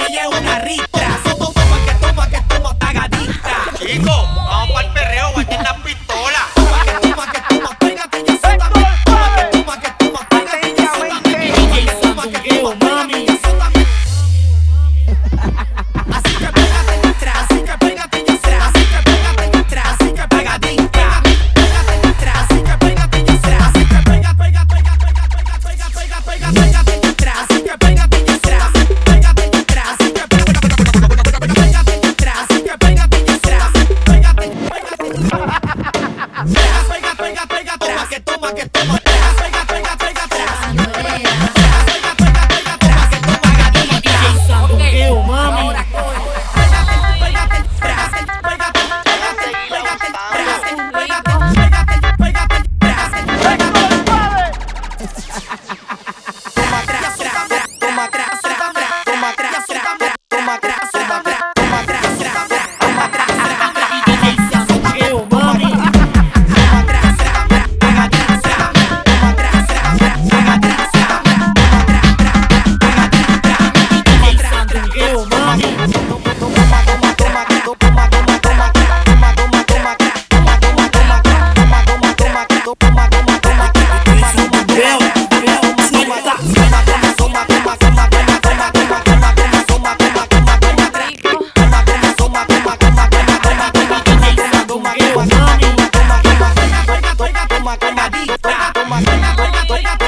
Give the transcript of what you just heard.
ella es una ristra. Toma, toma, que toma, que toma, tagadita. Chico.